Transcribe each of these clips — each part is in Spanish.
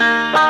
Música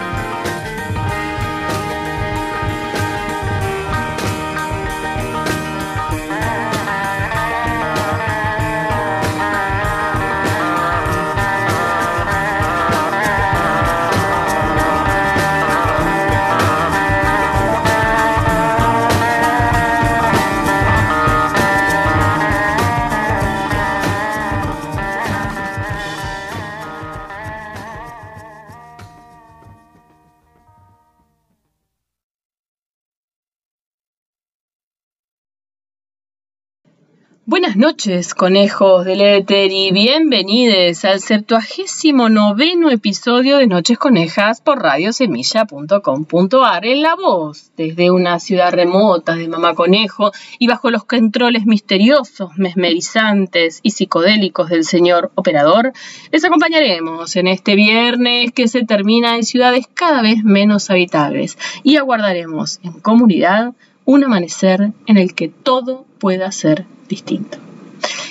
Buenas noches, conejos del éter, y bienvenidos al septuagésimo noveno episodio de Noches Conejas por radiosemilla.com.ar en la voz, desde una ciudad remota de Mamá Conejo y bajo los controles misteriosos, mesmerizantes y psicodélicos del señor operador, les acompañaremos en este viernes que se termina en ciudades cada vez menos habitables y aguardaremos en comunidad un amanecer en el que todo pueda ser distinto.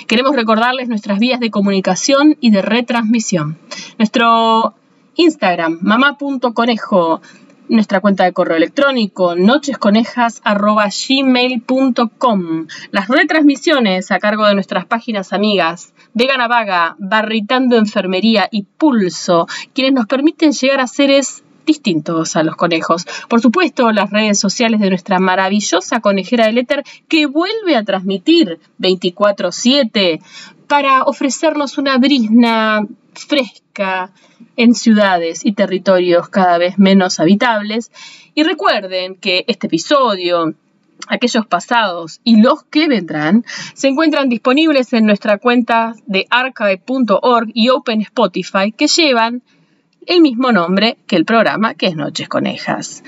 Queremos recordarles nuestras vías de comunicación y de retransmisión. Nuestro Instagram, mamá.conejo, nuestra cuenta de correo electrónico nochesconejas.gmail.com Las retransmisiones a cargo de nuestras páginas amigas Vegana Vaga, Barritando Enfermería y Pulso, quienes nos permiten llegar a seres distintos a los conejos. Por supuesto, las redes sociales de nuestra maravillosa conejera del éter que vuelve a transmitir 24/7 para ofrecernos una brisna fresca en ciudades y territorios cada vez menos habitables. Y recuerden que este episodio, aquellos pasados y los que vendrán se encuentran disponibles en nuestra cuenta de archive.org y Open Spotify que llevan el mismo nombre que el programa, que es Noches Conejas.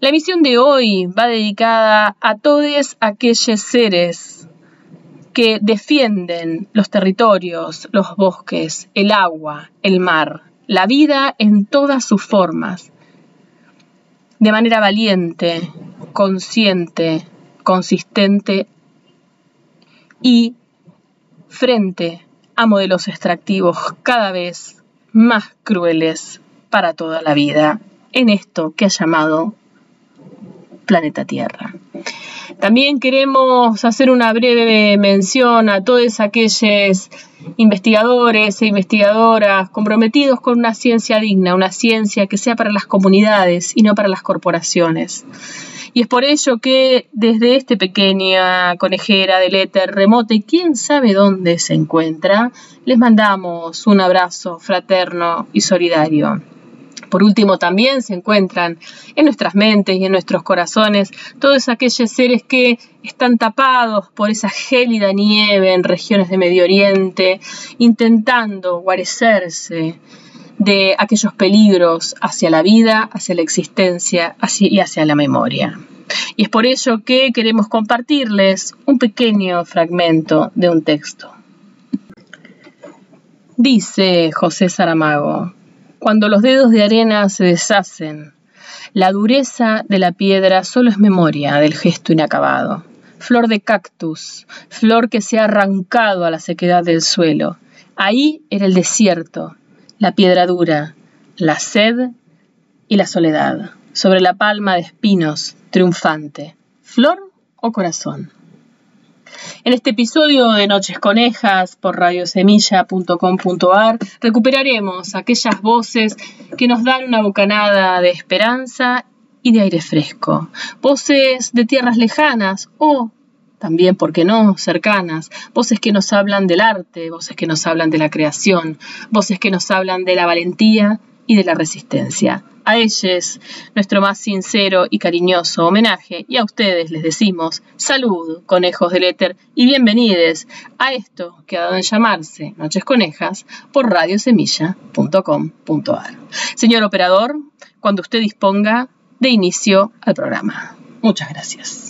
La emisión de hoy va dedicada a todos aquellos seres que defienden los territorios, los bosques, el agua, el mar, la vida en todas sus formas, de manera valiente, consciente, consistente y frente a modelos extractivos cada vez más crueles para toda la vida en esto que ha llamado planeta Tierra. También queremos hacer una breve mención a todos aquellos investigadores e investigadoras comprometidos con una ciencia digna, una ciencia que sea para las comunidades y no para las corporaciones. Y es por ello que desde esta pequeña conejera del éter remota y quién sabe dónde se encuentra, les mandamos un abrazo fraterno y solidario. Por último, también se encuentran en nuestras mentes y en nuestros corazones todos aquellos seres que están tapados por esa gélida nieve en regiones de Medio Oriente, intentando guarecerse de aquellos peligros hacia la vida, hacia la existencia y hacia la memoria. Y es por ello que queremos compartirles un pequeño fragmento de un texto. Dice José Saramago, cuando los dedos de arena se deshacen, la dureza de la piedra solo es memoria del gesto inacabado. Flor de cactus, flor que se ha arrancado a la sequedad del suelo. Ahí era el desierto, la piedra dura, la sed y la soledad. Sobre la palma de espinos, triunfante. ¿Flor o corazón? En este episodio de Noches Conejas por radiosemilla.com.ar recuperaremos aquellas voces que nos dan una bocanada de esperanza y de aire fresco. Voces de tierras lejanas o también, ¿por qué no?, cercanas, voces que nos hablan del arte, voces que nos hablan de la creación, voces que nos hablan de la valentía y de la resistencia. A ellos, nuestro más sincero y cariñoso homenaje, y a ustedes les decimos salud, conejos del éter, y bienvenidos a esto que ha dado en llamarse Noches Conejas por radiosemilla.com.ar. Señor operador, cuando usted disponga, de inicio al programa. Muchas gracias.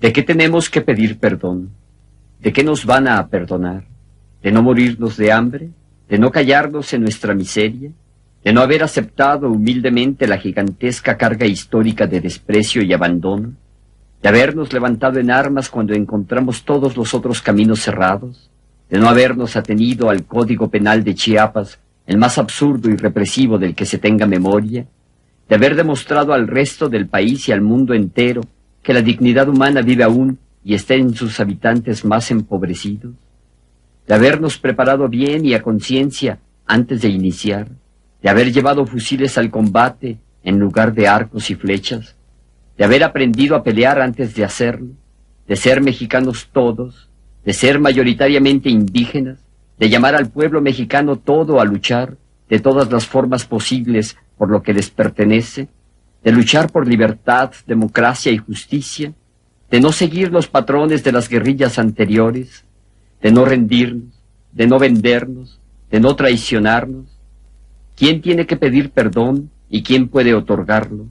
¿De qué tenemos que pedir perdón? ¿De qué nos van a perdonar? ¿De no morirnos de hambre? ¿De no callarnos en nuestra miseria? ¿De no haber aceptado humildemente la gigantesca carga histórica de desprecio y abandono? ¿De habernos levantado en armas cuando encontramos todos los otros caminos cerrados? de no habernos atenido al Código Penal de Chiapas, el más absurdo y represivo del que se tenga memoria, de haber demostrado al resto del país y al mundo entero que la dignidad humana vive aún y está en sus habitantes más empobrecidos, de habernos preparado bien y a conciencia antes de iniciar, de haber llevado fusiles al combate en lugar de arcos y flechas, de haber aprendido a pelear antes de hacerlo, de ser mexicanos todos, de ser mayoritariamente indígenas, de llamar al pueblo mexicano todo a luchar, de todas las formas posibles por lo que les pertenece, de luchar por libertad, democracia y justicia, de no seguir los patrones de las guerrillas anteriores, de no rendirnos, de no vendernos, de no traicionarnos. ¿Quién tiene que pedir perdón y quién puede otorgarlo?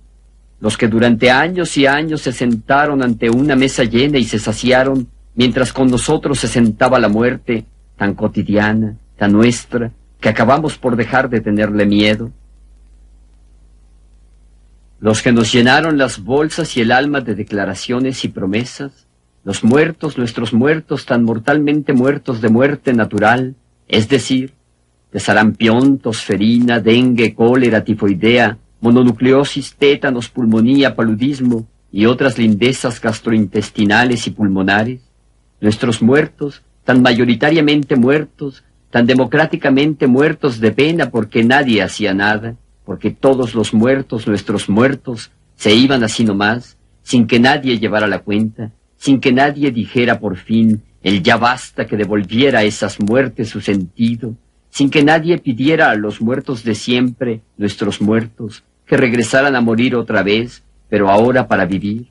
Los que durante años y años se sentaron ante una mesa llena y se saciaron, mientras con nosotros se sentaba la muerte, tan cotidiana, tan nuestra, que acabamos por dejar de tenerle miedo. Los que nos llenaron las bolsas y el alma de declaraciones y promesas, los muertos, nuestros muertos tan mortalmente muertos de muerte natural, es decir, de sarampión, tosferina, dengue, cólera, tifoidea, mononucleosis, tétanos, pulmonía, paludismo y otras lindezas gastrointestinales y pulmonares, nuestros muertos, tan mayoritariamente muertos, tan democráticamente muertos de pena porque nadie hacía nada, porque todos los muertos, nuestros muertos, se iban así nomás, sin que nadie llevara la cuenta, sin que nadie dijera por fin el ya basta que devolviera a esas muertes su sentido, sin que nadie pidiera a los muertos de siempre, nuestros muertos, que regresaran a morir otra vez, pero ahora para vivir,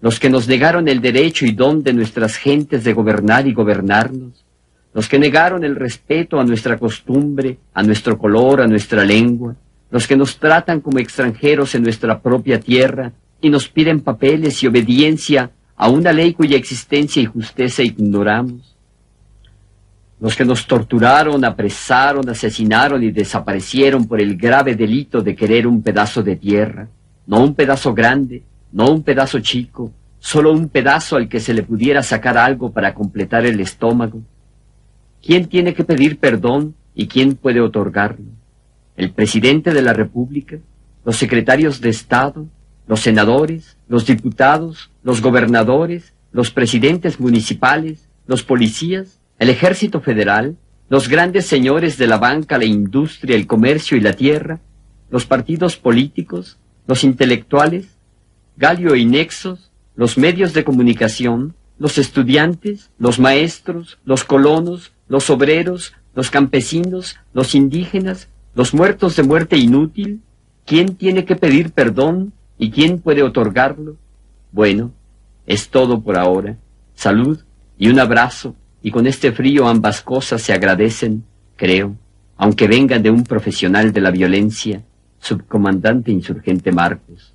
los que nos negaron el derecho y don de nuestras gentes de gobernar y gobernarnos, los que negaron el respeto a nuestra costumbre, a nuestro color, a nuestra lengua, los que nos tratan como extranjeros en nuestra propia tierra y nos piden papeles y obediencia a una ley cuya existencia y justicia ignoramos, los que nos torturaron, apresaron, asesinaron y desaparecieron por el grave delito de querer un pedazo de tierra, no un pedazo grande, no un pedazo chico, solo un pedazo al que se le pudiera sacar algo para completar el estómago. ¿Quién tiene que pedir perdón y quién puede otorgarlo? El presidente de la República, los secretarios de Estado, los senadores, los diputados, los gobernadores, los presidentes municipales, los policías, el ejército federal, los grandes señores de la banca, la industria, el comercio y la tierra, los partidos políticos, los intelectuales, Galio y Nexos, los medios de comunicación, los estudiantes, los maestros, los colonos, los obreros, los campesinos, los indígenas, los muertos de muerte inútil, ¿quién tiene que pedir perdón y quién puede otorgarlo? Bueno, es todo por ahora. Salud y un abrazo, y con este frío ambas cosas se agradecen, creo, aunque vengan de un profesional de la violencia, subcomandante insurgente Marcos.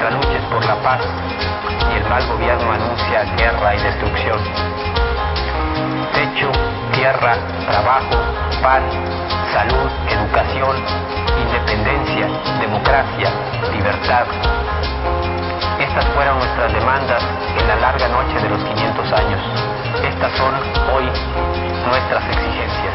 Nuestra lucha es por la paz y el mal gobierno anuncia guerra y destrucción. Techo, tierra, trabajo, paz, salud, educación, independencia, democracia, libertad. Estas fueron nuestras demandas en la larga noche de los 500 años. Estas son hoy nuestras exigencias.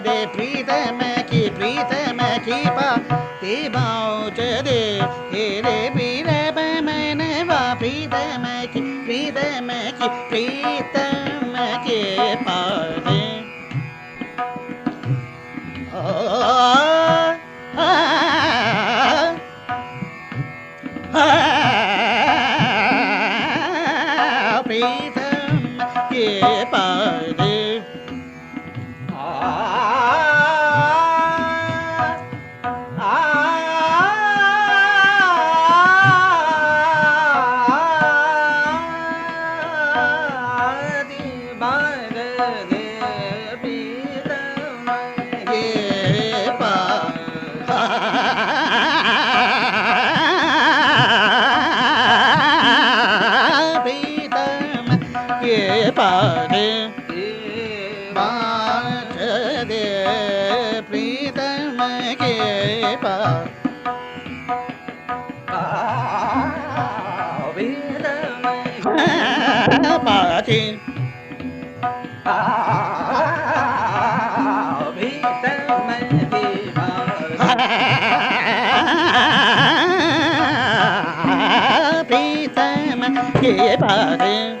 दे प्रीत में की प्रीत मैं की पा। ते बाउच दे, हे रे बीर मैंने वा प्रीत मैं की प्रीत मैं की प्रीत मैं के पा दे pare.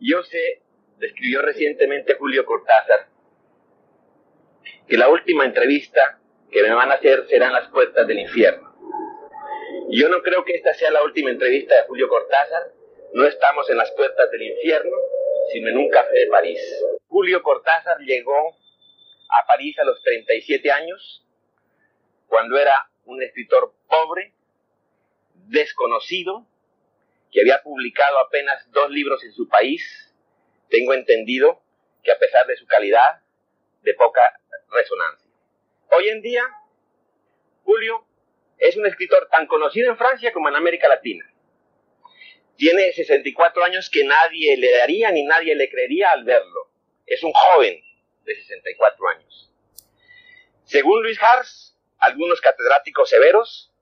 Yo sé, describió recientemente Julio Cortázar, que la última entrevista que me van a hacer será en las puertas del infierno. Yo no creo que esta sea la última entrevista de Julio Cortázar. No estamos en las puertas del infierno, sino en un café de París. Julio Cortázar llegó a París a los 37 años, cuando era un escritor pobre, desconocido, que había publicado apenas dos libros en su país. Tengo entendido que a pesar de su calidad, de poca resonancia. Hoy en día, Julio es un escritor tan conocido en Francia como en América Latina. Tiene 64 años que nadie le daría ni nadie le creería al verlo. Es un joven de 64 años. Según Luis Hars, algunos catedráticos severos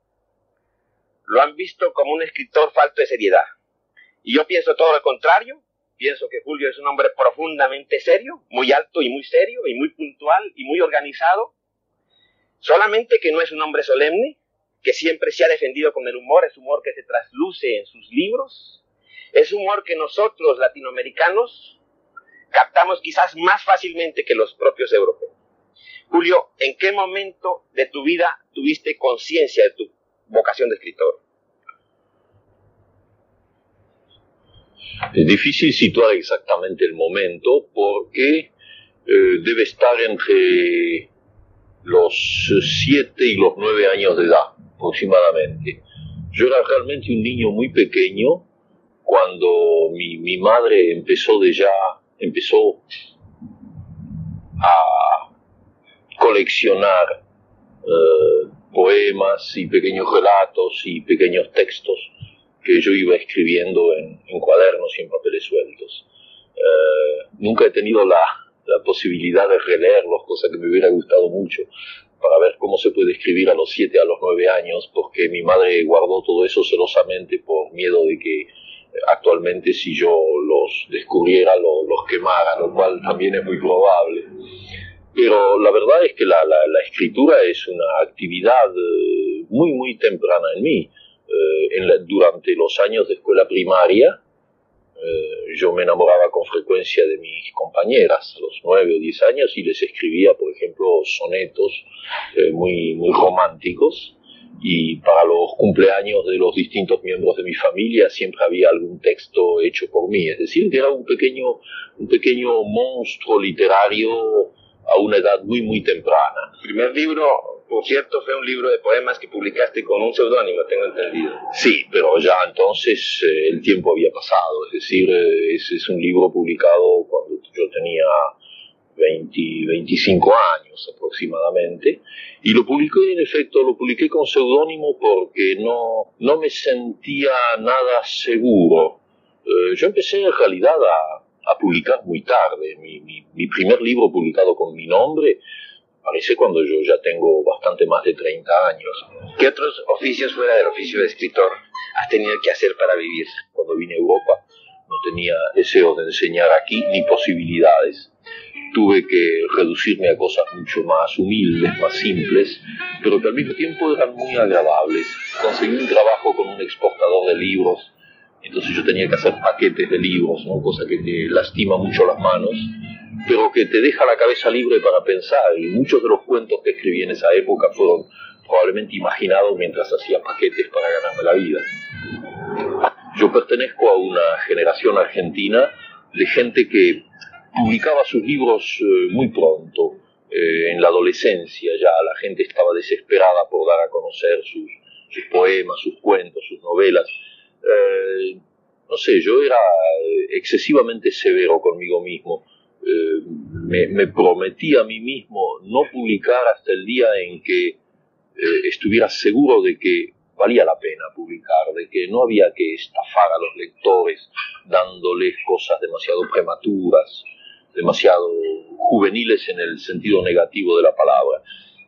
lo han visto como un escritor falto de seriedad. Y yo pienso todo lo contrario. Pienso que Julio es un hombre profundamente serio, muy alto y muy serio, y muy puntual y muy organizado. Solamente que no es un hombre solemne, que siempre se ha defendido con el humor, es humor que se trasluce en sus libros, es humor que nosotros latinoamericanos captamos quizás más fácilmente que los propios europeos. Julio, ¿en qué momento de tu vida tuviste conciencia de tu vocación de escritor? Es difícil situar exactamente el momento porque eh, debe estar entre los siete y los nueve años de edad aproximadamente. Yo era realmente un niño muy pequeño cuando mi, mi madre empezó de ya, empezó a coleccionar eh, poemas y pequeños relatos y pequeños textos que yo iba escribiendo en, en cuadernos y en papeles sueltos. Eh, nunca he tenido la, la posibilidad de releerlos, cosa que me hubiera gustado mucho, para ver cómo se puede escribir a los siete, a los nueve años, porque mi madre guardó todo eso celosamente por miedo de que eh, actualmente si yo los descubriera los quemara, lo cual también es muy probable. Pero la verdad es que la, la, escritura es una actividad eh, muy, muy temprana en mí. Eh, en durante los años de escuela primaria, eh, yo me enamoraba con frecuencia de mis compañeras a los nueve o diez años y les escribía, por ejemplo, sonetos eh, muy, muy románticos. y para los cumpleaños de los distintos miembros de mi familia siempre había algún texto hecho por mí, es decir, que era un pequeño, un pequeño monstruo literario a una edad muy, muy temprana. El primer libro, por cierto, fue un libro de poemas que publicaste con un seudónimo, tengo entendido. Sí, pero ya entonces eh, el tiempo había pasado, es decir, eh, ese es un libro publicado cuando yo tenía 20, 25 años aproximadamente, y lo publiqué, en efecto, lo publiqué con seudónimo porque no, no me sentía nada seguro. Eh, yo empecé en realidad a, a publicar muy tarde. Mi, mi, mi, primer libro publicado con mi nombre parece cuando yo ya tengo bastante más de 30 años. ¿Qué otros oficios fuera del oficio de escritor has tenido que hacer para vivir? Cuando vine a Europa no tenía deseo de enseñar aquí ni posibilidades tuve que reducirme a cosas mucho más humildes, más simples, pero que al mismo tiempo eran muy agradables. Conseguí un trabajo con un exportador de libros, entonces yo tenía que hacer paquetes de libros, ¿no? cosa que te lastima mucho las manos, pero que te deja la cabeza libre para pensar, y muchos de los cuentos que escribí en esa época fueron probablemente imaginados mientras hacía paquetes para ganarme la vida. Yo pertenezco a una generación argentina de gente que publicaba sus libros eh, muy pronto, eh, en la adolescencia ya, la gente estaba desesperada por dar a conocer sus, poemas, sus cuentos, sus novelas. Eh, no sé, yo era excesivamente severo conmigo mismo. Me, me, prometí a mí mismo no publicar hasta el día en que estuviera seguro de que valía la pena publicar, de que no había que estafar a los lectores dándoles cosas demasiado prematuras, demasiado juveniles en el sentido negativo de la palabra.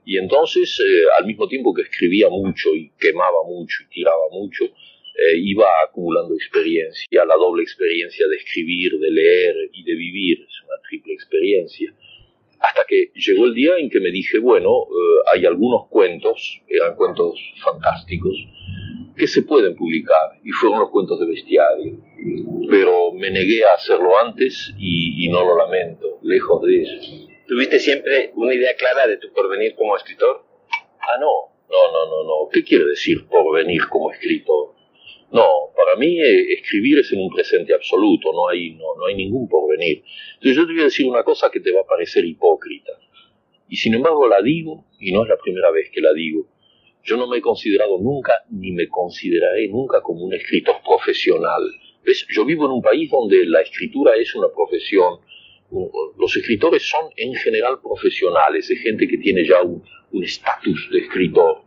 Y entonces, eh, al mismo tiempo que escribía mucho y quemaba mucho y tiraba mucho, eh, iba acumulando experiencia, la doble experiencia de escribir, de leer y de vivir, es una triple experiencia. Hasta que llegó el día en que me dije, bueno, eh, hay algunos cuentos, eran cuentos fantásticos, que se pueden publicar, y fueron los cuentos de bestiario. Pero me negué a hacerlo antes y, no lo lamento, lejos de eso. ¿Tuviste siempre una idea clara de tu porvenir como escritor? Ah, no, no, no, no, no. ¿Qué quiere decir porvenir como escritor? No, para mí eh, escribir es en un presente absoluto, no hay, no, no hay ningún porvenir. Entonces yo te voy a decir una cosa que te va a parecer hipócrita. Y sin embargo la digo, y no es la primera vez que la digo. Yo no me he considerado nunca, ni me consideraré nunca como un escritor profesional. ¿Ves? Yo vivo en un país donde la escritura es una profesión. Los escritores son en general profesionales, es gente que tiene ya un estatus de escritor.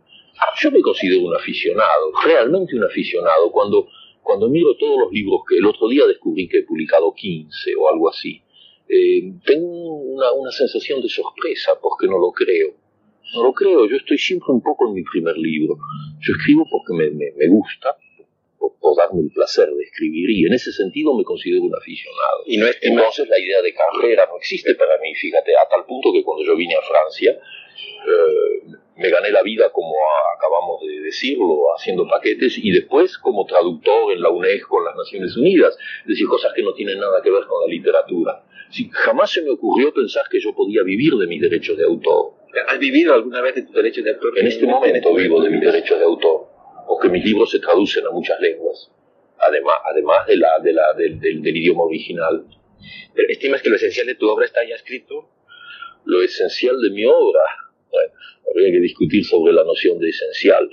Yo me considero un aficionado, realmente un aficionado, cuando, cuando miro todos los libros que el otro día descubrí que he publicado 15 o algo así. Eh, tengo una, una sensación de sorpresa porque no lo creo. No lo creo, yo estoy siempre un poco en mi primer libro. Yo escribo porque me, me, gusta, por, darme el placer de escribir, y en ese sentido me considero un aficionado. Y no es, Entonces la idea de carrera no existe para mí, fíjate, a tal punto que cuando yo vine a Francia, eh, me gané la vida, como acabamos de decirlo, haciendo paquetes y después como traductor en la UNESCO, en las Naciones Unidas, es decir, cosas que no tienen nada que ver con la literatura. Si, jamás se me ocurrió pensar que yo podía vivir de mis derechos de autor. ¿Has vivido alguna vez de tus derechos de autor? En este momento vivo de mis derechos de autor, porque mis libros se traducen a muchas lenguas, además, además de la, de la, del, del idioma original. ¿Pero estimas que lo esencial de tu obra está ya escrito? Lo esencial de mi obra, bueno, habría que discutir sobre la noción de esencial.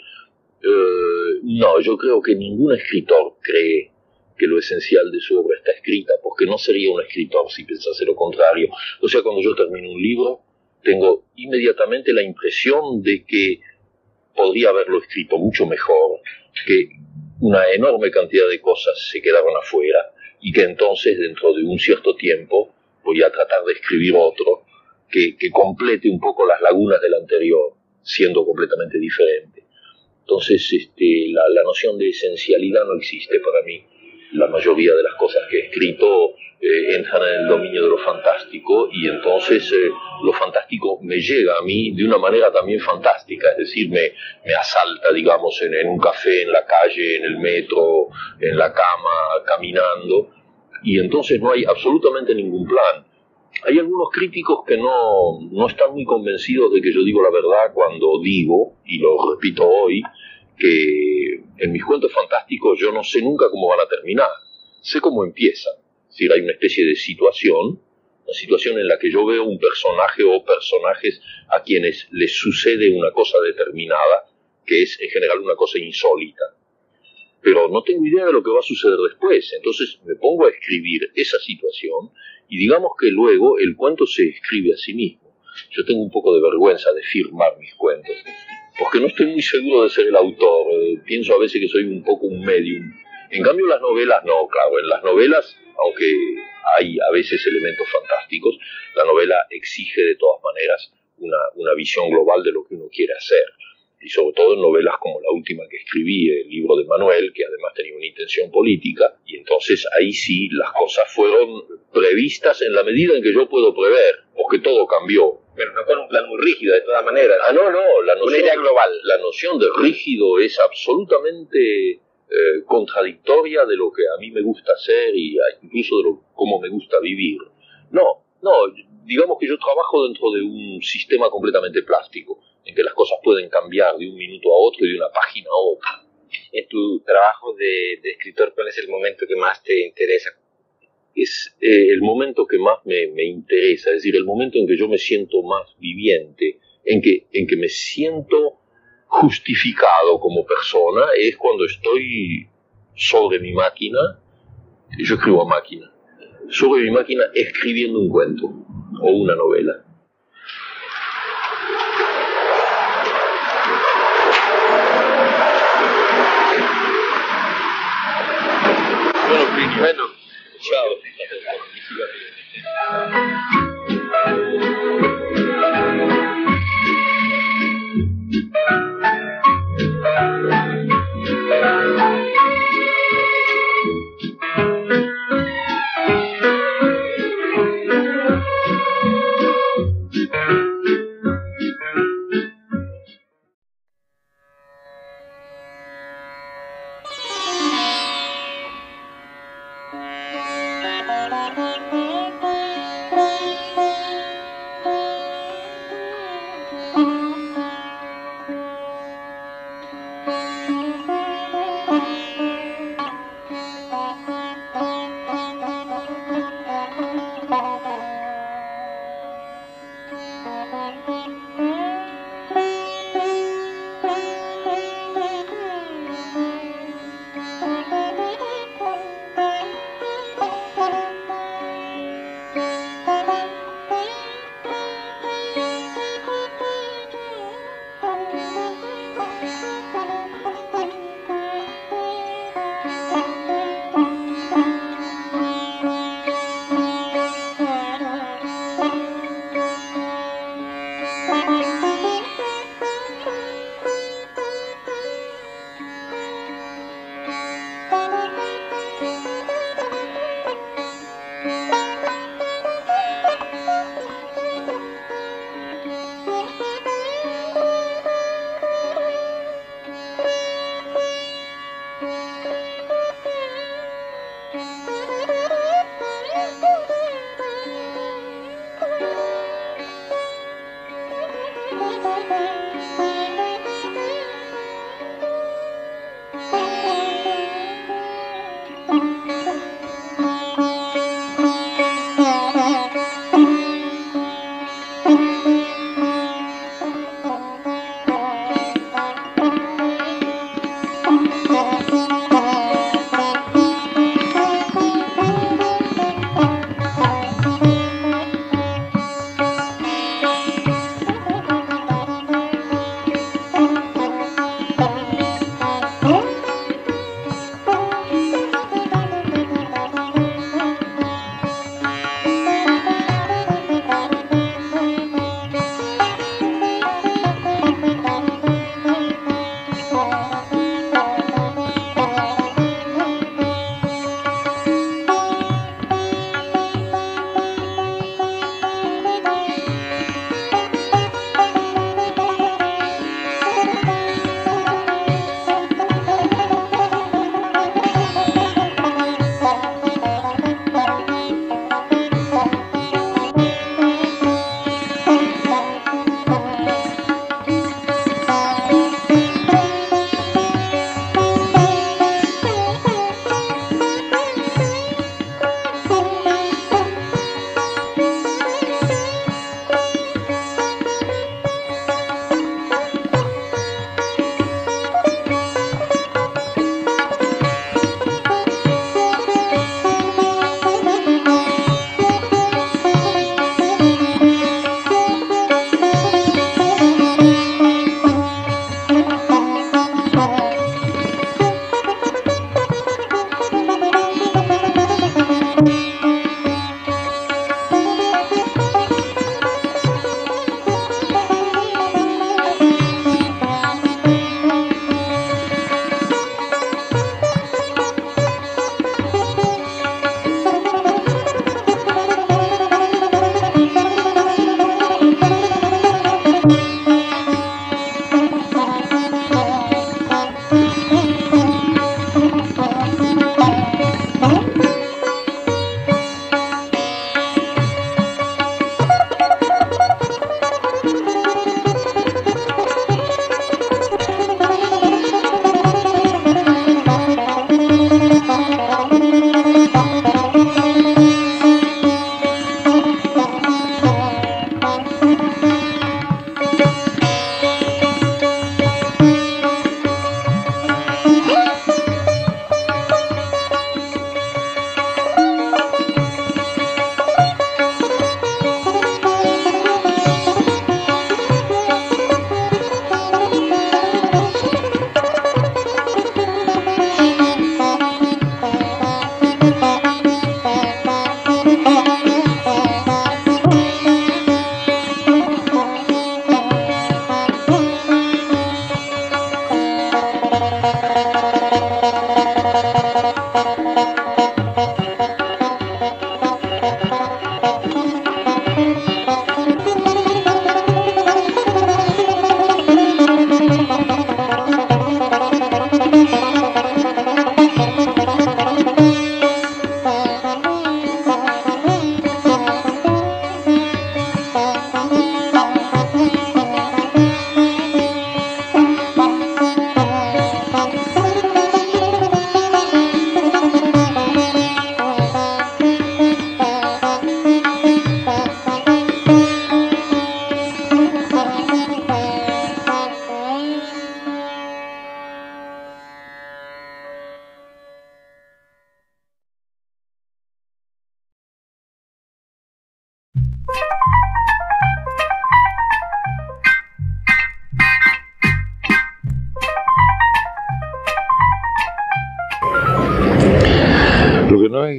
Eh, no, yo creo que ningún escritor cree que lo esencial de su obra está escrita, porque no sería un escritor si pensase lo contrario. O sea, cuando yo termino un libro, tengo inmediatamente la impresión de que podría haberlo escrito mucho mejor, que una enorme cantidad de cosas se quedaron afuera y que entonces dentro de un cierto tiempo voy a tratar de escribir otro que, complete un poco las lagunas del anterior, siendo completamente diferente. Entonces, este, la, noción de esencialidad no existe para mí. La mayoría de las cosas que he escrito eh, entran en el dominio de lo fantástico y entonces eh, lo fantástico me llega a mí de una manera también fantástica, es decir, me, asalta, digamos, en un café, en la calle, en el metro, en la cama, caminando, y entonces no hay absolutamente ningún plan Hay algunos críticos que no, no están muy convencidos de que yo digo la verdad cuando digo, y lo repito hoy, que en mis cuentos fantásticos yo no sé nunca cómo van a terminar, sé cómo empiezan. Es decir, hay una especie de situación, una situación en la que yo veo un personaje o personajes a quienes les sucede una cosa determinada, que es en general una cosa insólita. Pero no tengo idea de lo que va a suceder después, entonces me pongo a escribir esa situación y digamos que luego el cuento se escribe a sí mismo. Yo tengo un poco de vergüenza de firmar mis cuentos, porque no estoy muy seguro de ser el autor, pienso a veces que soy un poco un medium. En cambio las novelas no, claro, en las novelas, aunque hay a veces elementos fantásticos, la novela exige de todas maneras una, una visión global de lo que uno quiere hacer y sobre todo en novelas como la última que escribí, el libro de Manuel, que además tenía una intención política, y entonces ahí sí las cosas fueron previstas en la medida en que yo puedo prever, porque todo cambió. Pero no con un plan muy rígido, de todas maneras. Ah, no, no, la noción, Una idea global. la noción de rígido es absolutamente eh, contradictoria de lo que a mí me gusta hacer y a- incluso de lo, cómo me gusta vivir. No, no, digamos que yo trabajo dentro de un sistema completamente plástico, en que las cosas pueden cambiar de un minuto a otro y de una página a otra. En tu trabajo de, de escritor, ¿cuál es el momento que más te interesa? es eh, el momento que más me, me interesa, es decir, el momento en que yo me siento más viviente, en que, en que me siento justificado como persona, es cuando estoy sobre mi máquina, yo escribo a máquina, sobre mi máquina escribiendo un cuento o una novela. Bueno, chao.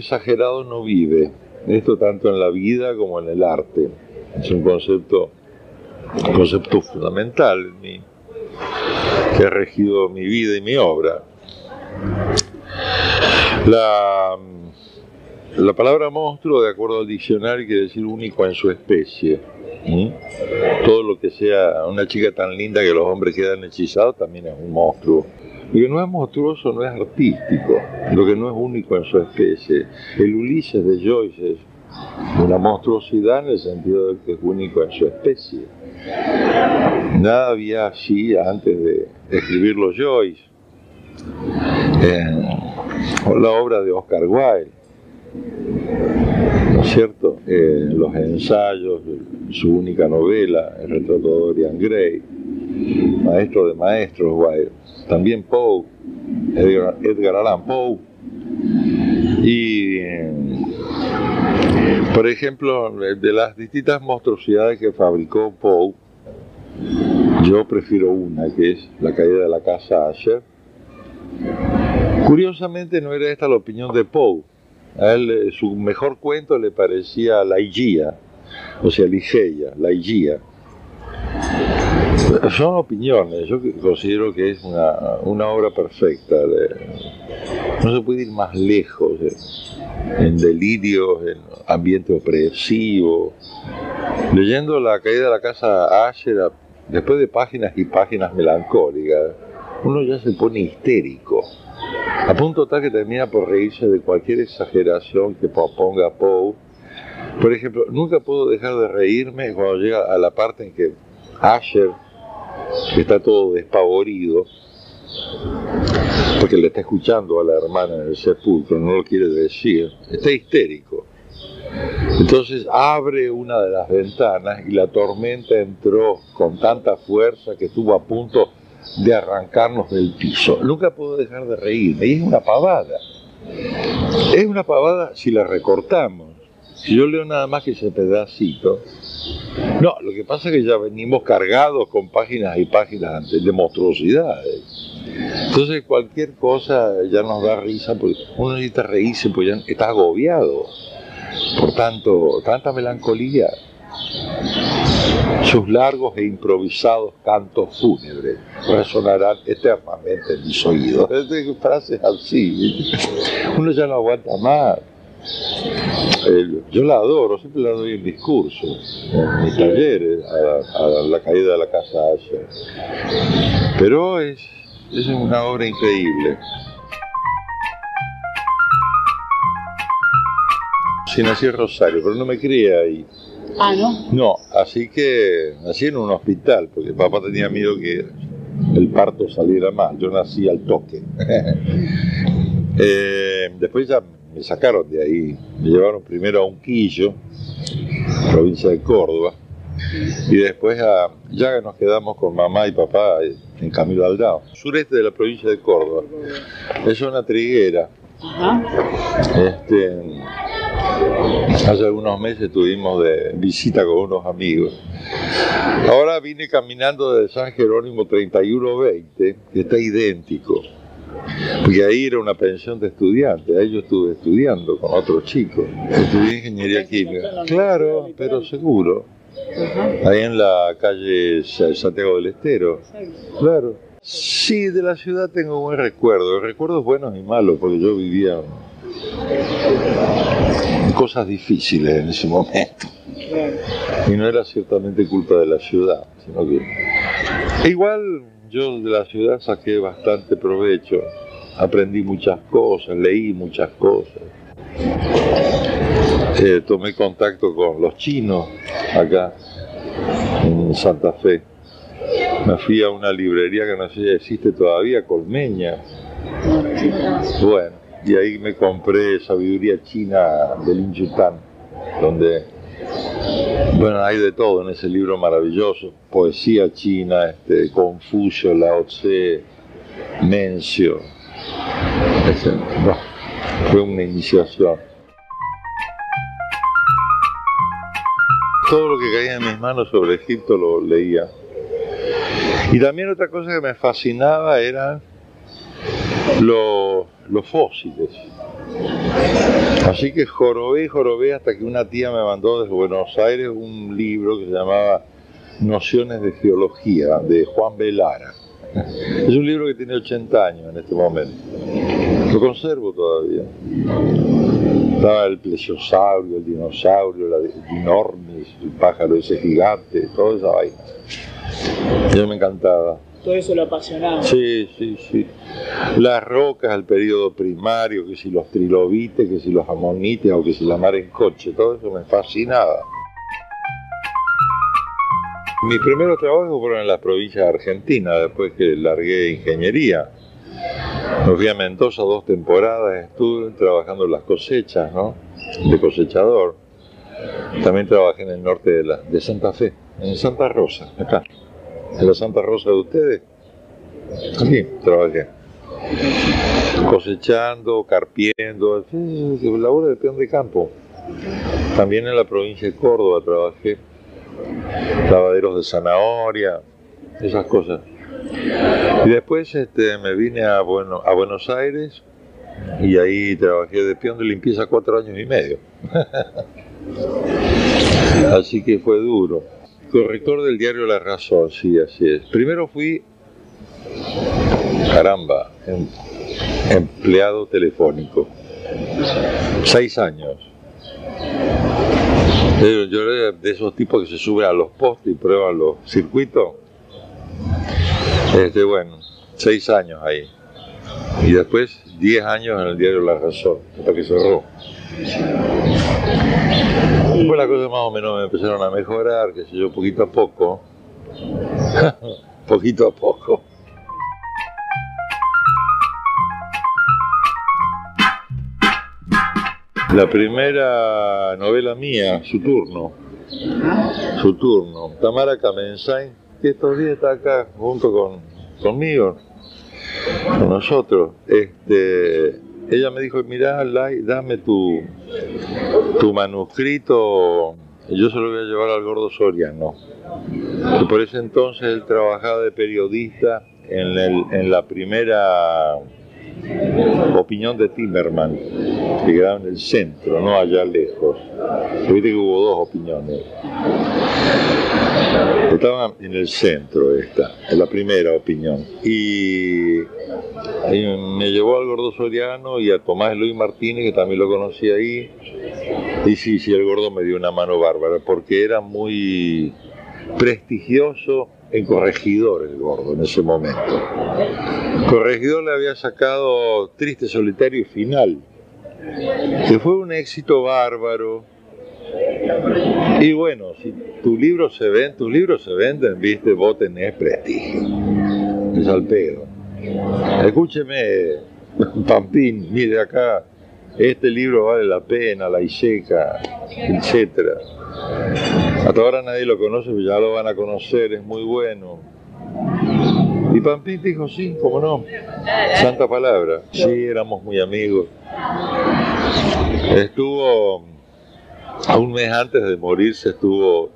Exagerado no vive. Esto tanto en la vida como en el arte. Es un concepto, un concepto fundamental en mí, que ha regido mi vida y mi obra. La, la palabra monstruo, de acuerdo al diccionario, quiere decir único en su especie. Todo lo que sea una chica tan linda que los hombres quedan hechizados también es un monstruo. Lo que no es monstruoso no es artístico, lo que no es único en su especie. El Ulises de Joyce es una monstruosidad en el sentido de que es único en su especie. Nada había así antes de escribirlo Joyce. La obra de Oscar Wilde, ¿no es cierto? los ensayos, su única novela, El retrato de Dorian Gray, maestro de maestros Wilde, también Poe, Edgar, Allan Poe, y por ejemplo, de las distintas monstruosidades que fabricó Poe, yo prefiero una, que es la caída de la casa Asher. Curiosamente no era esta la opinión de Poe. A él eh, su mejor cuento le parecía La Igía, o sea, Ligeia, La Igía. Son opiniones, yo considero que es una, una obra perfecta. No se puede ir más lejos en delirios, en ambiente opresivo. Leyendo La caída de la casa Asher, después de páginas y páginas melancólicas, uno ya se pone histérico. A punto tal que termina por reírse de cualquier exageración que proponga Poe. Por ejemplo, nunca puedo dejar de reírme cuando llega a la parte en que Asher, está todo despavorido, porque le está escuchando a la hermana en el sepulcro, no lo quiere decir, está histérico. Entonces abre una de las ventanas y la tormenta entró con tanta fuerza que estuvo a punto de arrancarnos del piso. Nunca puedo dejar de reírme y es una pavada. Es una pavada si la recortamos. Si yo leo nada más que ese pedacito. No, lo que pasa es que ya venimos cargados con páginas y páginas de monstruosidades. Entonces cualquier cosa ya nos da risa porque uno necesita reírse porque ya está agobiado. Por tanto, tanta melancolía. Sus largos e improvisados cantos fúnebres resonarán eternamente en mis oídos. Frases así, uno ya no aguanta más. Yo la adoro, siempre la doy en discursos, en mis talleres, a, la caída de la casa Asher. Pero es, es una obra increíble. Sí, nací en Rosario, pero no me crié ahí. Ah, ¿no? No, así que nací en un hospital, porque papá tenía miedo que el parto saliera mal. Yo nací al toque. Eh, después ya me sacaron de ahí, me llevaron primero a Unquillo, provincia de Córdoba, y después a, ya nos quedamos con mamá y papá en Camilo Aldao, sureste de la provincia de Córdoba. Es una triguera. Este, hace algunos meses estuvimos de visita con unos amigos. Ahora vine caminando de San Jerónimo 3120, que está idéntico, porque ahí era una pensión de estudiantes, ahí yo estuve estudiando con otros chicos, estudié ingeniería química, claro, pero seguro, ahí en la calle Santiago del Estero, claro. Sí, de la ciudad tengo buen recuerdo, recuerdos buenos y malos, porque yo vivía cosas difíciles en ese momento. Y no era ciertamente culpa de la ciudad, sino que... igual yo de la ciudad saqué bastante provecho, aprendí muchas cosas, leí muchas cosas. Eh, tomé contacto con los chinos acá en Santa Fe. Me fui a una librería que no sé si existe todavía, Colmeña. Bueno, y ahí me compré Sabiduría China de Lin Yutan, donde, bueno, hay de todo en ese libro maravilloso, poesía china, este, Confucio, Lao Tse, Mencio, fue una iniciación. Todo lo que caía en mis manos sobre Egipto lo leía. Y también otra cosa que me fascinaba era los, los fósiles. Así que jorobé jorobé hasta que una tía me mandó desde Buenos Aires un libro que se llamaba Nociones de Geología, de Juan Velara. Es un libro que tiene 80 años en este momento. Lo conservo todavía. Estaba el plesiosaurio, el dinosaurio, la dinornis, el pájaro ese gigante, toda esa vaina. Yo me encantaba. Todo eso lo apasionaba. Sí, sí, sí. Las rocas al periodo primario, que si los trilobites, que si los amonites o que si la mar en coche, todo eso me fascinaba. Mis primeros trabajos fueron en las provincias de Argentina, después que largué ingeniería. Me fui a Mendoza dos temporadas, estuve trabajando en las cosechas, ¿no? De cosechador. También trabajé en el norte de, la, de Santa Fe, en Santa Rosa, acá. En la Santa Rosa de ustedes. Aquí trabajé. Cosechando, carpiendo, sí, labor de peón de campo. También en la provincia de Córdoba trabajé lavaderos de zanahoria, esas cosas. Y después este, me vine a, bueno, a Buenos Aires y ahí trabajé de peón de limpieza cuatro años y medio. así que fue duro. Corrector del diario La Razón, sí, así es. Primero fui, caramba, em, empleado telefónico. Seis años. Yo era de esos tipos que se suben a los postes y prueban los circuitos. Este, bueno, seis años ahí. Y después diez años en el diario La Razón, hasta que cerró. Después las cosas más o menos me empezaron a mejorar, qué sé yo, poquito a poco. poquito a poco. La primera novela mía, Su turno. Su turno. Tamara Kamensain, que estos días está acá junto con, conmigo, con nosotros. Este, ella me dijo, mirá, Lai, dame tu, tu manuscrito, yo se lo voy a llevar al gordo Soriano. Que por ese entonces él trabajaba de periodista en, el, en la primera opinión de Timerman, que quedaba en el centro, no allá lejos. Viste que hubo dos opiniones. Estaba en el centro esta, en la primera opinión. Y, me llevó al Gordo Soriano y a Tomás Luis Martínez, que también lo conocí ahí. Y sí, sí, el Gordo me dio una mano bárbara, porque era muy prestigioso en Corregidor el gordo en ese momento. Corregidor le había sacado Triste, Solitario y Final, que fue un éxito bárbaro. Y bueno, si tu libro se tus libros se venden, viste, vos tenés prestigio. Es al pedo. Escúcheme, Pampín, mire acá, este libro vale la pena, la Iseca, etcétera. Hasta ahora nadie lo conoce, pero ya lo van a conocer, es muy bueno. Y Pampín dijo, sí, cómo no. Santa palabra. Sí, éramos muy amigos. Estuvo, un mes antes de morirse, estuvo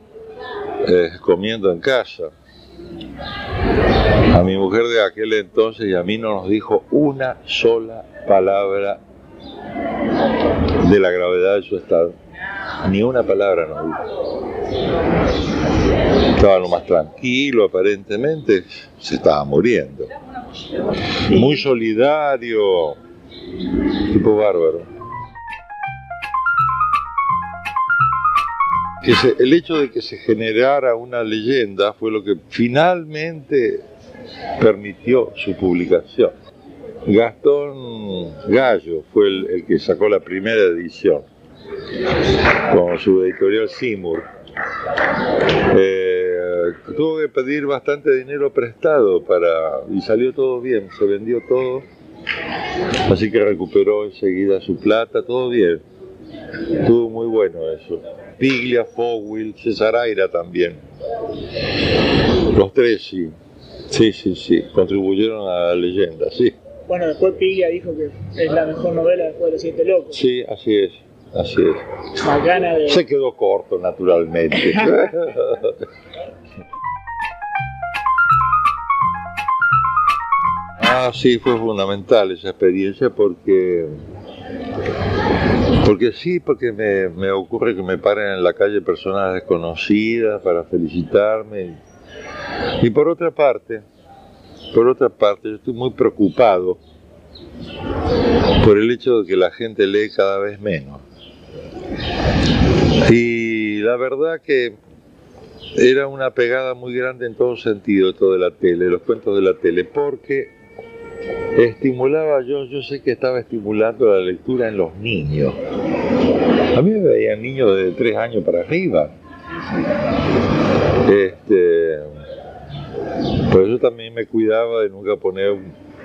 eh, comiendo en casa. A mi mujer de aquel entonces y a mí no nos dijo una sola palabra de la gravedad de su estado. Ni una palabra nos dijo. Estaba lo más tranquilo, aparentemente, se estaba muriendo. Muy solidario, tipo bárbaro. El hecho de que se generara una leyenda fue lo que finalmente permitió su publicación. Gastón Gallo fue el que sacó la primera edición con su editorial Seymour. Eh, tuvo que pedir bastante dinero prestado para y salió todo bien, se vendió todo, así que recuperó enseguida su plata, todo bien. Estuvo muy bueno eso. Piglia, Fogwill, Cesaraira también. Los tres sí. Sí, sí, sí. Contribuyeron a la leyenda, sí. Bueno, después Piglia dijo que es la mejor novela después de Los Siete Locos. Sí, así es. Así es. de... Se quedó corto, naturalmente. ah, sí, fue fundamental esa experiencia porque Porque sí, porque me, me ocurre que me paren en la calle personas desconocidas para felicitarme. Y por otra parte, por otra parte, yo estoy muy preocupado por el hecho de que la gente lee cada vez menos. Y la verdad que era una pegada muy grande en todo sentido, todo de la tele, los cuentos de la tele, porque estimulaba yo, yo sé que estaba estimulando la lectura en los niños. A mí me veían niños de tres años para arriba. Este, por eso también me cuidaba de nunca poner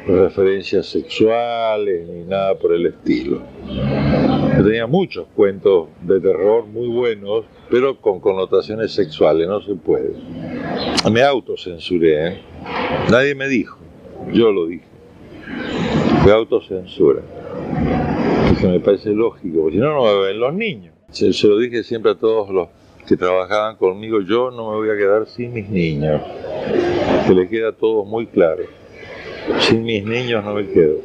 referencias sexuales ni nada por el estilo. Yo tenía muchos cuentos de terror muy buenos, pero con connotaciones sexuales, no se puede. Me autocensuré, ¿eh? nadie me dijo, yo lo dije. Fue autocensura. Que me parece lógico, porque si no, no me ven los niños. Se lo dije siempre a todos los que trabajaban conmigo, yo no me voy a quedar sin mis niños. Que le queda todo muy claro. Sin mis niños no me quedo.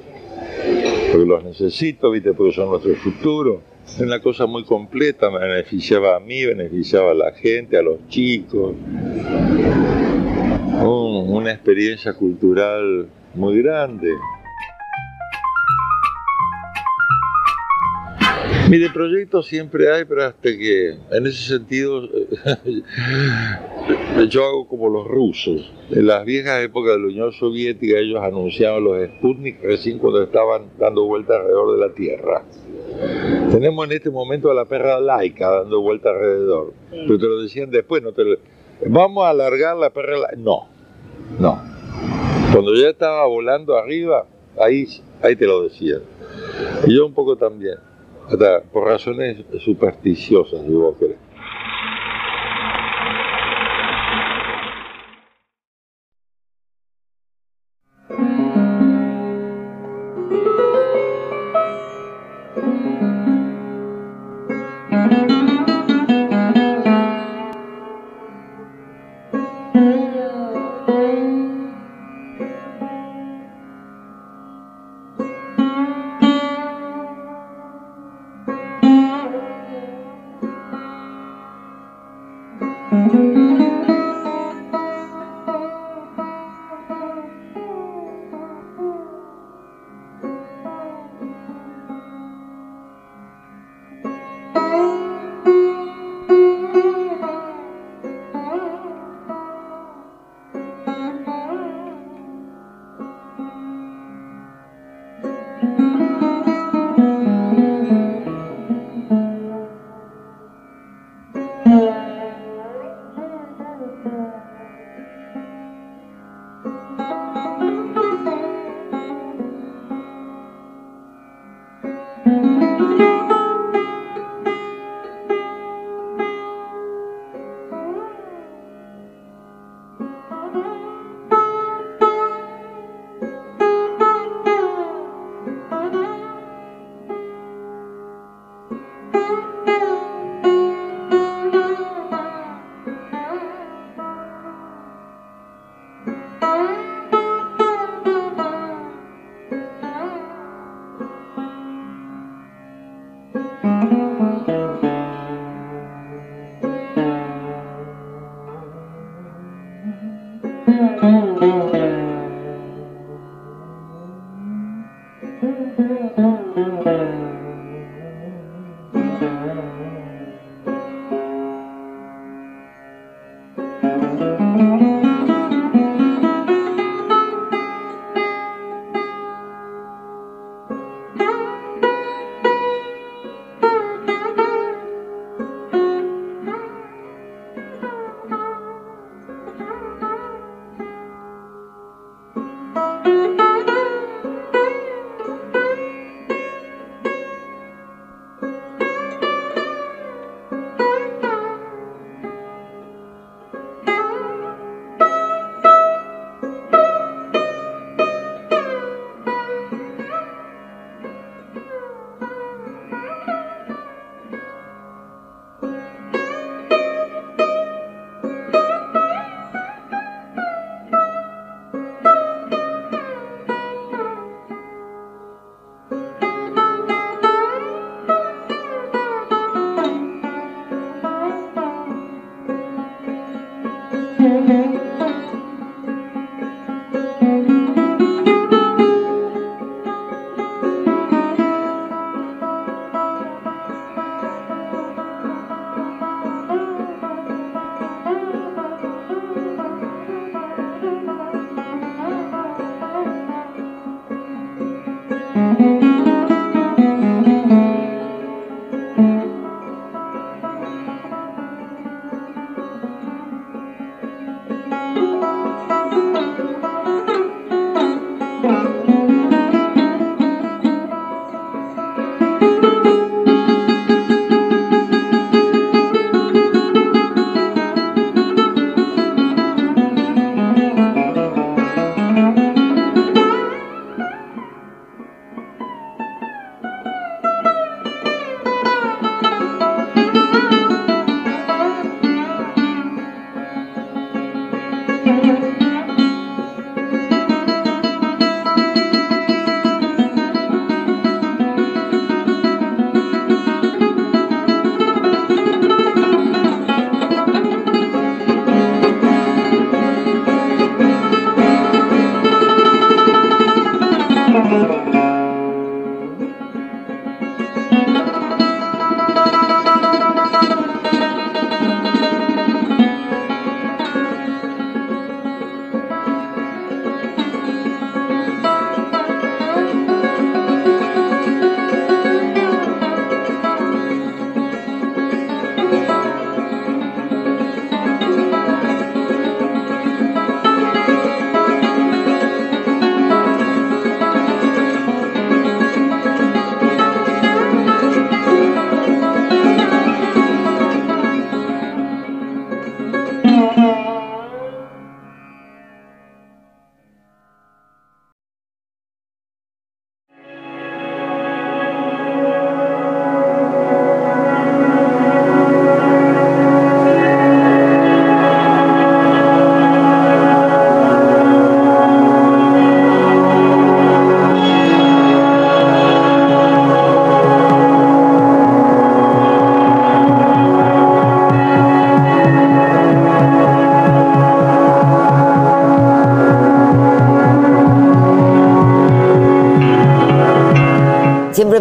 Porque los necesito, ¿viste? Porque son nuestro futuro. Es una cosa muy completa, me beneficiaba a mí, beneficiaba a la gente, a los chicos. Un- una experiencia cultural muy grande. Mire, proyectos siempre hay, pero hasta que, en ese sentido, yo hago como los rusos. En las viejas épocas de la Unión Soviética, ellos anunciaban los Sputnik recién cuando estaban dando vueltas alrededor de la Tierra. Tenemos en este momento a la perra laica dando vueltas alrededor. Pero te lo decían después, no te lo- Vamos a alargar la perra laica. No, no. Cuando ya estaba volando arriba, ahí, ahí te lo decían. Y yo un poco también. Por razones supersticiosas, si vos querés.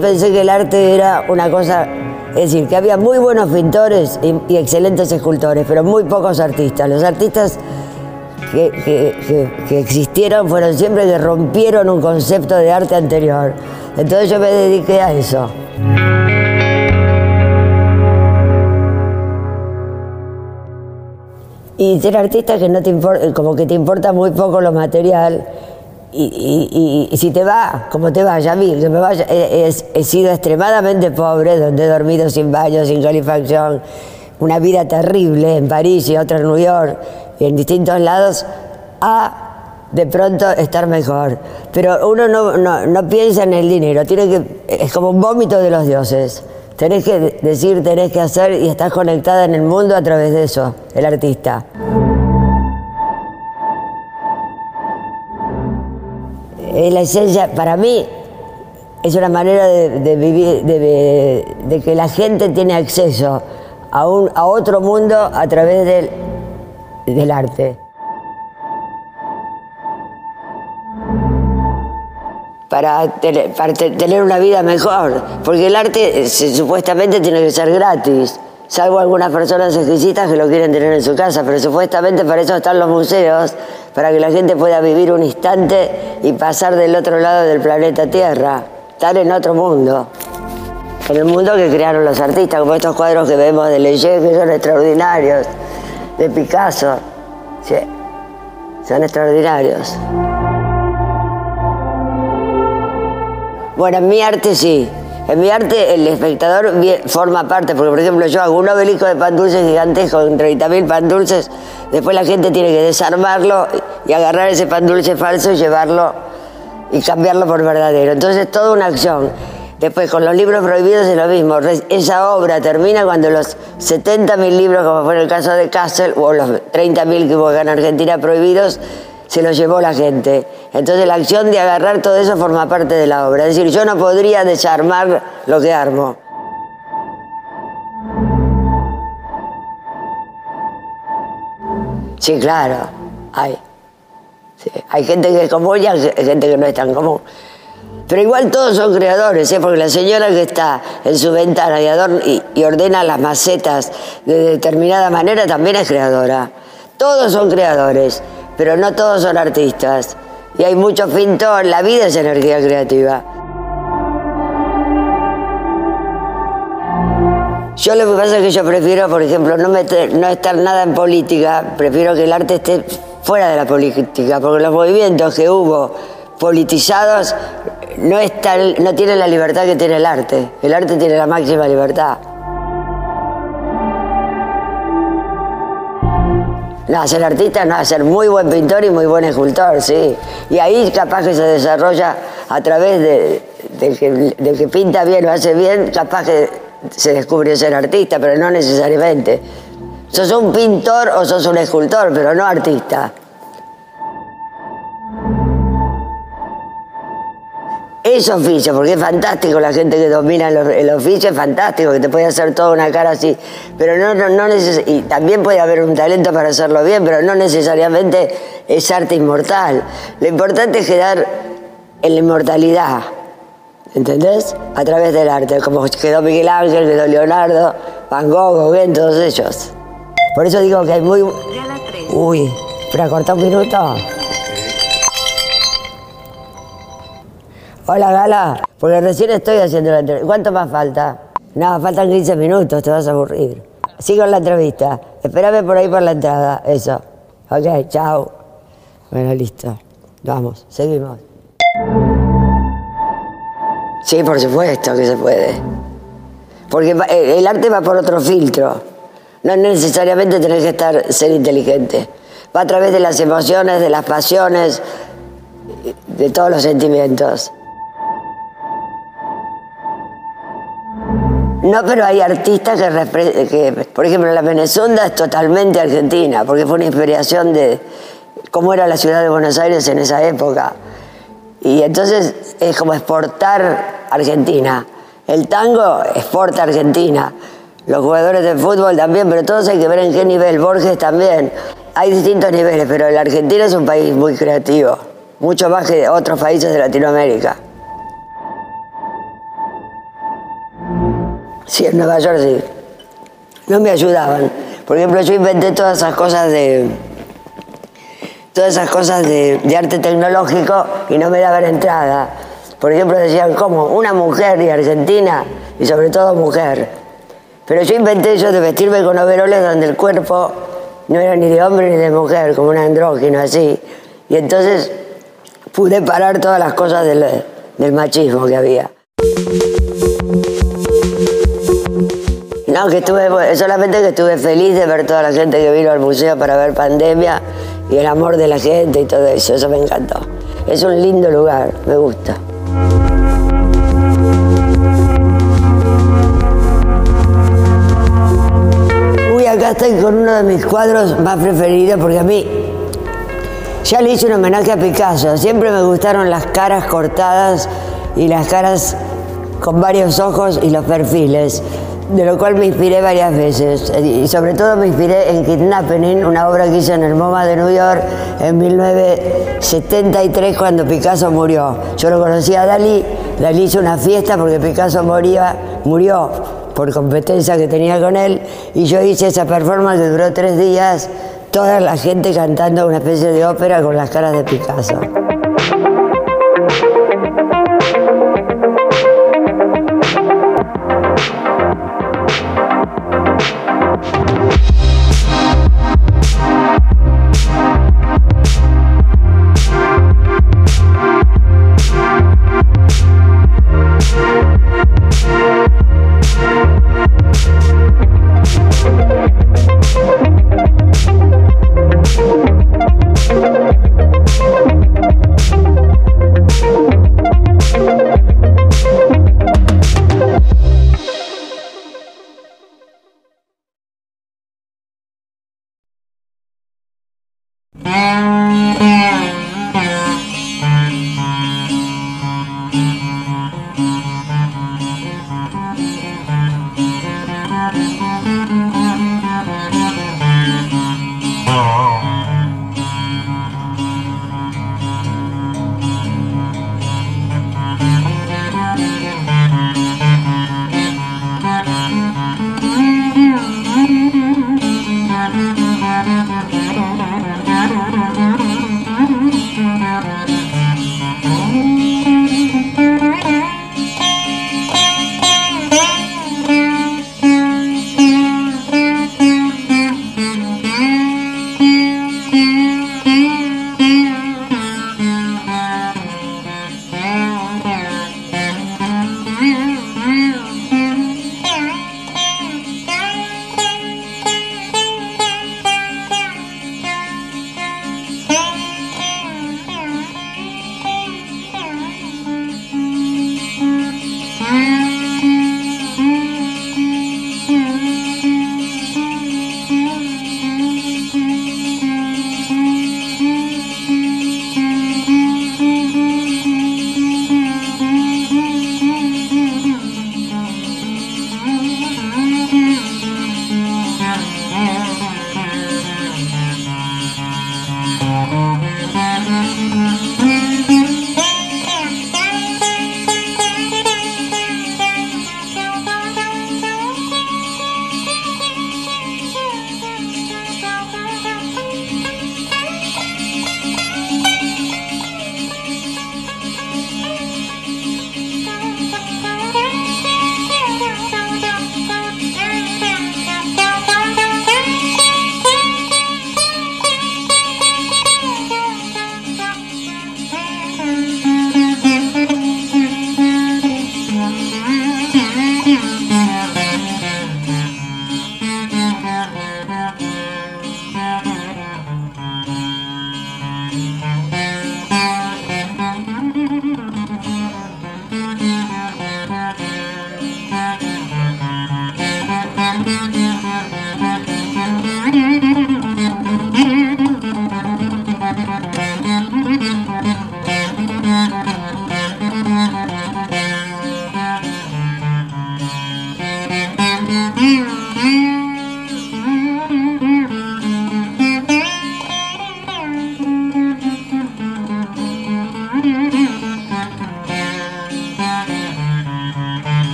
Pensé que el arte era una cosa, es decir, que había muy buenos pintores y, excelentes escultores, pero muy pocos artistas. Los artistas que- que- que existieron fueron siempre que rompieron un concepto de arte anterior. Entonces yo me dediqué a eso. Y ser artista que no te importa, como que te importa muy poco lo material. Y, y- y- si te va, como te vaya a mí, me vaya, he, he- he sido extremadamente pobre, donde he dormido sin baño, sin calefacción, una vida terrible en París y otra en New York y en distintos lados, a de pronto estar mejor. Pero uno no, no- no piensa en el dinero, tiene que, es como un vómito de los dioses. Tenés que decir, tenés que hacer y estás conectada en el mundo a través de eso, el artista. Es la esencia, para mí, es una manera de, vivir, de, que la gente tiene acceso a, un, a otro mundo a través del, del arte. Para para te- tener una vida mejor, porque el arte eh, supuestamente tiene que ser gratis, salvo algunas personas exquisitas que lo quieren tener en su casa, pero supuestamente para eso están los museos, para que la gente pueda vivir un instante y pasar del otro lado del planeta Tierra, estar en otro mundo. En el mundo que crearon los artistas, como estos cuadros que vemos de Leger, que son extraordinarios, de Picasso, sí, son extraordinarios. Bueno, en mi arte sí. En mi arte el espectador forma parte, porque por ejemplo yo hago un obelisco de pan dulce gigantesco con 30.000 pan dulces, después la gente tiene que desarmarlo y agarrar ese pan dulce falso y llevarlo y cambiarlo por verdadero. Entonces es toda una acción. Después con los libros prohibidos es lo mismo. Esa obra termina cuando los 70.000 libros, como fue en el caso de Kassel, o los 30.000 que hubo en Argentina prohibidos, se los llevó la gente. Entonces la acción de agarrar todo eso forma parte de la obra. Es decir, yo no podría desarmar lo que armo. Sí, claro, hay. Hay gente que es común y hay gente que no es tan común. Pero igual todos son creadores, ¿eh? porque la señora que está en su ventana y, y- y ordena las macetas de determinada manera también es creadora. Todos son creadores, pero no todos son artistas. Y hay muchos pintores, la vida es energía creativa. Yo lo que pasa es que yo prefiero, por ejemplo, no, meter- no estar nada en política, prefiero que el arte esté fuera de la política, porque los movimientos que hubo politizados no, están, no tienen la libertad que tiene el arte. El arte tiene la máxima libertad. No, ser artista no, ser muy buen pintor y muy buen escultor, sí. Y ahí capaz que se desarrolla a través de, que, que pinta bien o hace bien, capaz que se descubre ser artista, pero no necesariamente. Sos un pintor o sos un escultor, pero no artista. Es oficio, porque es fantástico la gente que domina el, el oficio, es fantástico, que te puede hacer toda una cara así. Pero no, no, no neces- y también puede haber un talento para hacerlo bien, pero no necesariamente es arte inmortal. Lo importante es quedar en la inmortalidad, ¿entendés? A través del arte, como quedó Miguel Ángel, quedó Leonardo, Van Gogh, Gauguin, todos ellos. Por eso digo que hay muy... Uy, ¿para cortar un minuto? Hola, Gala. Porque recién estoy haciendo la entrevista. ¿Cuánto más falta? No, faltan 15 minutos, te vas a aburrir. Sigo en la entrevista. Espérame por ahí por la entrada. Eso. Ok, chao. Bueno, listo. Vamos, seguimos. Sí, por supuesto que se puede. Porque eh, el arte va por otro filtro. No necesariamente tenés que estar, ser inteligente. Va a través de las emociones, de las pasiones, de todos los sentimientos. No, pero hay artistas que, que, por ejemplo, la Venezonda es totalmente argentina, porque fue una inspiración de cómo era la ciudad de Buenos Aires en esa época. Y entonces es como exportar Argentina. El tango exporta Argentina. Los jugadores de fútbol también, pero todos hay que ver en qué nivel. Borges también. Hay distintos niveles, pero la Argentina es un país muy creativo, mucho más que otros países de Latinoamérica. Sí, en Nueva York sí. No me ayudaban. Por ejemplo, yo inventé todas esas cosas de. todas esas cosas de, arte tecnológico y no me daban entrada. Por ejemplo, decían, ¿cómo? Una mujer y Argentina, y sobre todo mujer. Pero yo inventé eso de vestirme con overoles donde el cuerpo no era ni de hombre ni de mujer, como un andrógino así. Y entonces pude parar todas las cosas del machismo que había. No, que estuve, solamente que estuve feliz de ver toda la gente que vino al museo para ver pandemia y el amor de la gente y todo eso, eso me encantó. Es un lindo lugar, me gusta. Uy, acá estoy con uno de mis cuadros más preferidos porque a mí ya le hice un homenaje a Picasso. Siempre me gustaron las caras cortadas y las caras con varios ojos y los perfiles, de lo cual me inspiré varias veces. Y sobre todo me inspiré en Kidnapping, una obra que hice en el MoMA de New York en 1973 cuando Picasso murió. Yo lo conocía a Dalí, Dalí hizo una fiesta porque Picasso moría, murió por competencia que tenía con él y yo hice esa performance que duró tres días, toda la gente cantando una especie de ópera con las caras de Picasso.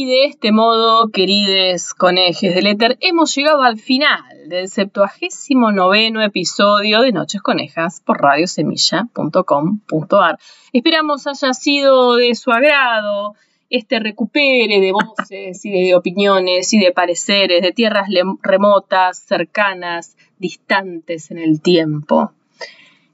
Y de este modo, querides conejes del éter, hemos llegado al final del 79 episodio de Noches Conejas por radiosemilla.com.ar. Esperamos haya sido de su agrado este recupere de voces y de opiniones y de pareceres de tierras remotas, cercanas, distantes en el tiempo.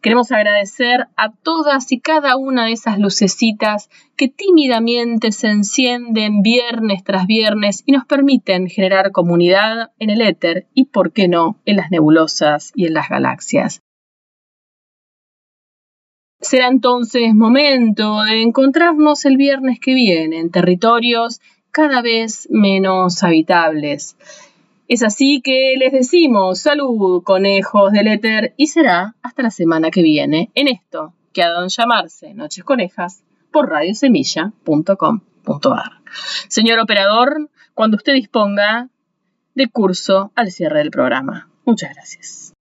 Queremos agradecer a todas y cada una de esas lucecitas que tímidamente se encienden viernes tras viernes y nos permiten generar comunidad en el éter y, por qué no, en las nebulosas y en las galaxias. Será entonces momento de encontrarnos el viernes que viene en territorios cada vez menos habitables es así que les decimos salud, conejos del éter, y será hasta la semana que viene en esto que ha llamarse Noches Conejas por radiosemilla.com.ar. Señor operador, cuando usted disponga de curso al cierre del programa. Muchas gracias.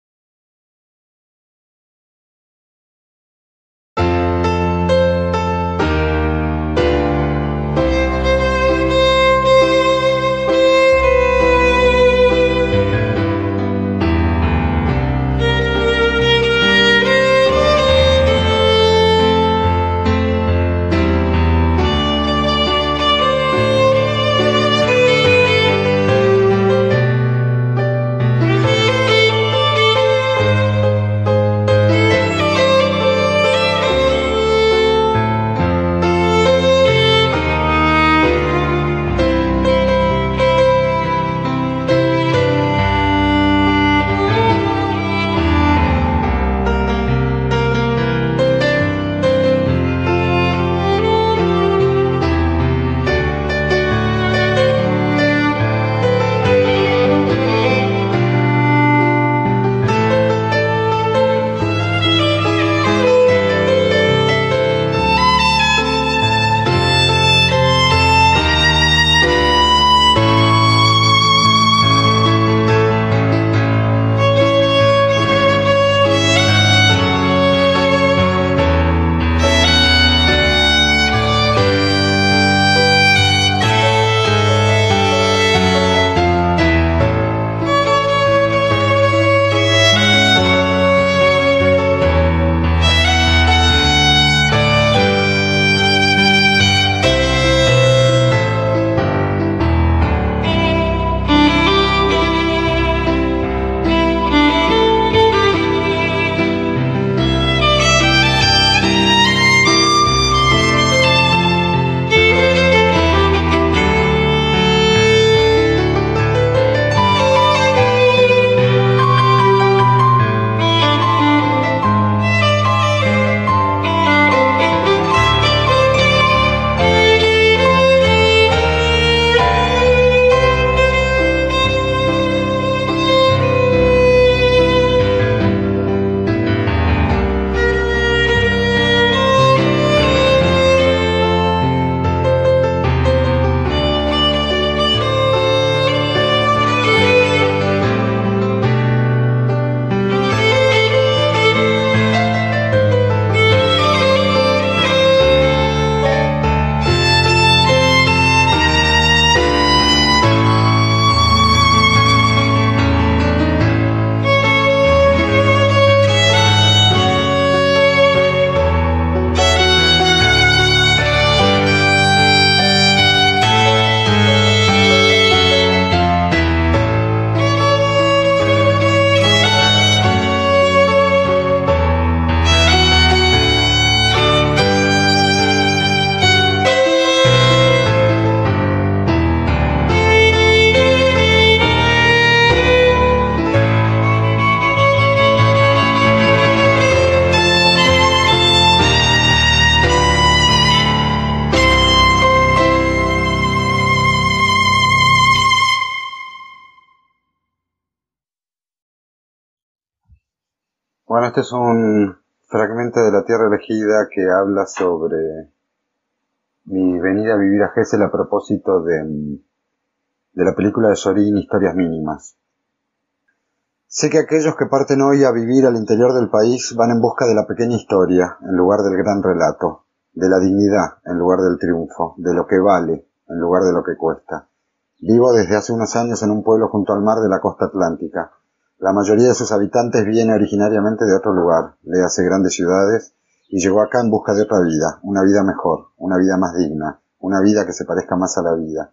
Este es un fragmento de La Tierra Elegida que habla sobre mi venida a vivir a Gessel a propósito de, de la película de Sorín Historias Mínimas. Sé que aquellos que parten hoy a vivir al interior del país van en busca de la pequeña historia en lugar del gran relato, de la dignidad en lugar del triunfo, de lo que vale en lugar de lo que cuesta. Vivo desde hace unos años en un pueblo junto al mar de la costa atlántica. La mayoría de sus habitantes viene originariamente de otro lugar, le hace grandes ciudades, y llegó acá en busca de otra vida, una vida mejor, una vida más digna, una vida que se parezca más a la vida.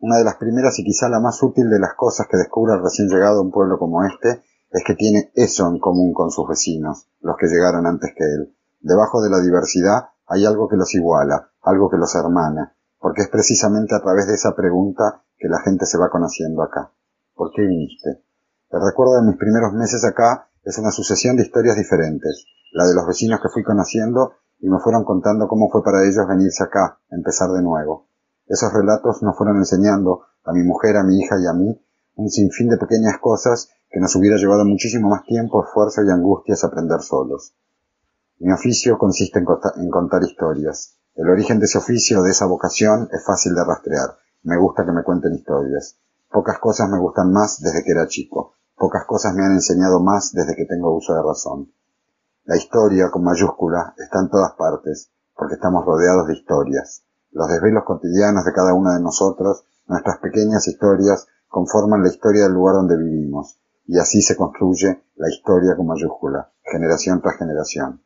Una de las primeras y quizá la más útil de las cosas que descubre el recién llegado a un pueblo como este es que tiene eso en común con sus vecinos, los que llegaron antes que él. Debajo de la diversidad hay algo que los iguala, algo que los hermana, porque es precisamente a través de esa pregunta que la gente se va conociendo acá. ¿Por qué viniste? El recuerdo de mis primeros meses acá es una sucesión de historias diferentes, la de los vecinos que fui conociendo y me fueron contando cómo fue para ellos venirse acá, empezar de nuevo. Esos relatos nos fueron enseñando, a mi mujer, a mi hija y a mí, un sinfín de pequeñas cosas que nos hubiera llevado muchísimo más tiempo, esfuerzo y angustias aprender solos. Mi oficio consiste en, en contar historias. El origen de ese oficio, de esa vocación, es fácil de rastrear. Me gusta que me cuenten historias. Pocas cosas me gustan más desde que era chico. Pocas cosas me han enseñado más desde que tengo uso de razón. La historia, con mayúscula, está en todas partes, porque estamos rodeados de historias. Los desvelos cotidianos de cada uno de nosotros, nuestras pequeñas historias, conforman la historia del lugar donde vivimos, y así se construye la historia con mayúscula, generación tras generación.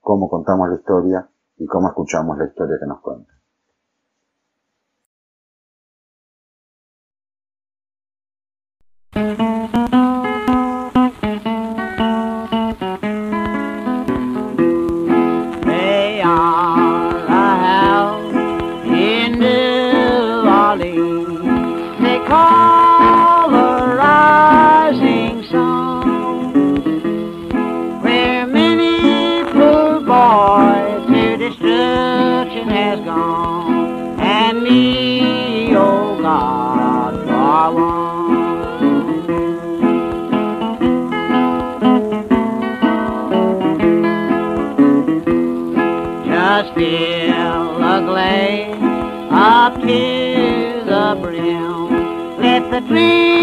Cómo contamos la historia y cómo escuchamos la historia que nos cuenta. please.